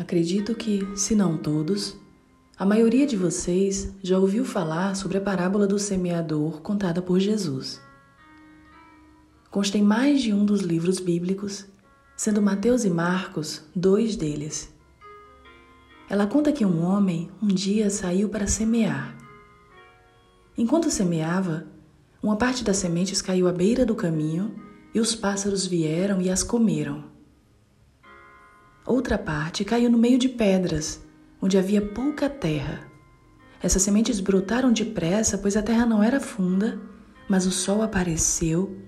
Acredito que, se não todos, a maioria de vocês já ouviu falar sobre a parábola do semeador contada por Jesus. Consta em mais de um dos livros bíblicos, sendo Mateus e Marcos dois deles. Ela conta que um homem um dia saiu para semear. Enquanto semeava, uma parte das sementes caiu à beira do caminho e os pássaros vieram e as comeram. Outra parte caiu no meio de pedras, onde havia pouca terra. Essas sementes brotaram depressa, pois a terra não era funda, mas o sol apareceu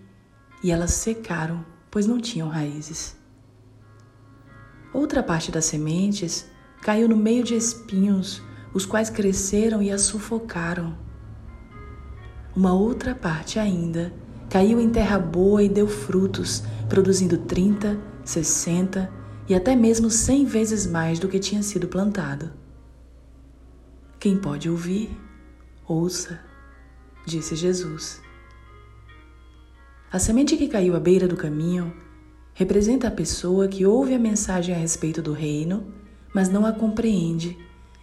e elas secaram, pois não tinham raízes. Outra parte das sementes caiu no meio de espinhos, os quais cresceram e as sufocaram. Uma outra parte ainda caiu em terra boa e deu frutos, produzindo 30, 60 e até mesmo 100 vezes mais do que tinha sido plantado. Quem pode ouvir, ouça, disse Jesus. A semente que caiu à beira do caminho representa a pessoa que ouve a mensagem a respeito do reino, mas não a compreende,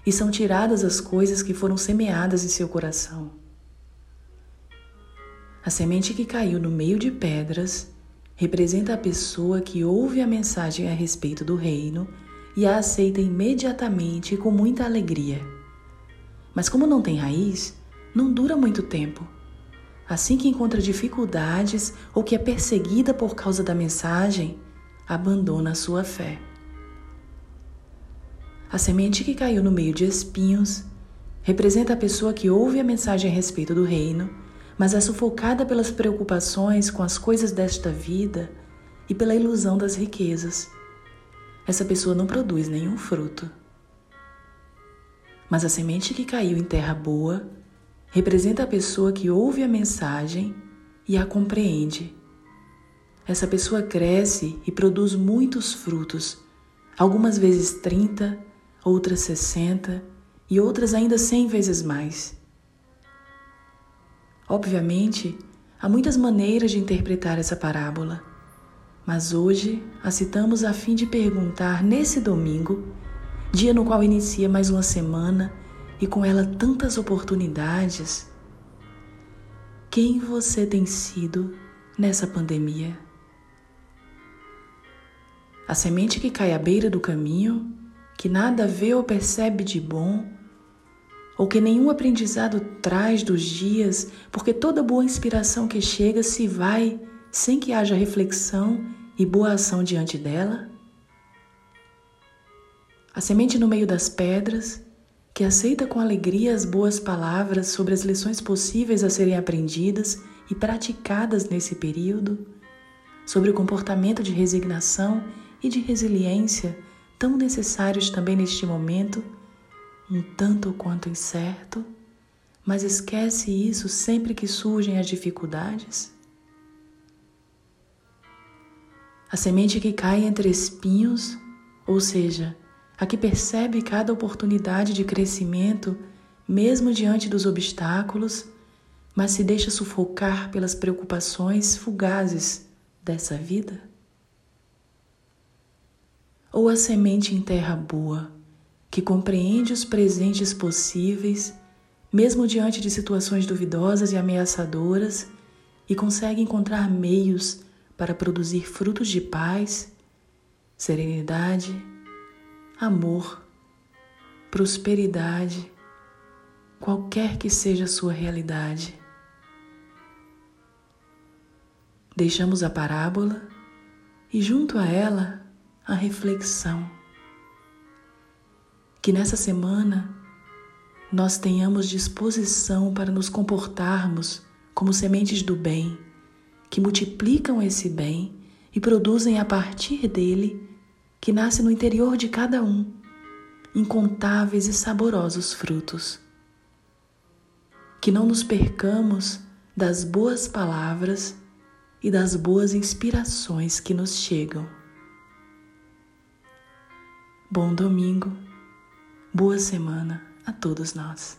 e são tiradas as coisas que foram semeadas em seu coração. A semente que caiu no meio de pedras representa a pessoa que ouve a mensagem a respeito do reino e a aceita imediatamente com muita alegria. Mas, como não tem raiz, não dura muito tempo. Assim que encontra dificuldades ou que é perseguida por causa da mensagem, abandona a sua fé. A semente que caiu no meio de espinhos representa a pessoa que ouve a mensagem a respeito do reino mas é sufocada pelas preocupações com as coisas desta vida e pela ilusão das riquezas. Essa pessoa não produz nenhum fruto. Mas a semente que caiu em terra boa representa a pessoa que ouve a mensagem e a compreende. Essa pessoa cresce e produz muitos frutos, algumas vezes 30, outras 60 e outras ainda 100 vezes mais. Obviamente, há muitas maneiras de interpretar essa parábola, mas hoje a citamos a fim de perguntar nesse domingo, dia no qual inicia mais uma semana e com ela tantas oportunidades, quem você tem sido nessa pandemia? A semente que cai à beira do caminho, que nada vê ou percebe de bom, ou que nenhum aprendizado traz dos dias, porque toda boa inspiração que chega se vai sem que haja reflexão e boa ação diante dela? A semente no meio das pedras, que aceita com alegria as boas palavras sobre as lições possíveis a serem aprendidas e praticadas nesse período, sobre o comportamento de resignação e de resiliência tão necessários também neste momento um tanto quanto incerto, mas esquece isso sempre que surgem as dificuldades? A semente que cai entre espinhos, ou seja, a que percebe cada oportunidade de crescimento, mesmo diante dos obstáculos, mas se deixa sufocar pelas preocupações fugazes dessa vida? Ou a semente em terra boa, que compreende os presentes possíveis, mesmo diante de situações duvidosas e ameaçadoras, e consegue encontrar meios para produzir frutos de paz, serenidade, amor, prosperidade, qualquer que seja a sua realidade. Deixamos a parábola e, junto a ela, a reflexão que nessa semana nós tenhamos disposição para nos comportarmos como sementes do bem, que multiplicam esse bem e produzem a partir dele, que nasce no interior de cada um, incontáveis e saborosos frutos. Que não nos percamos das boas palavras e das boas inspirações que nos chegam. Bom domingo Boa semana a todos nós.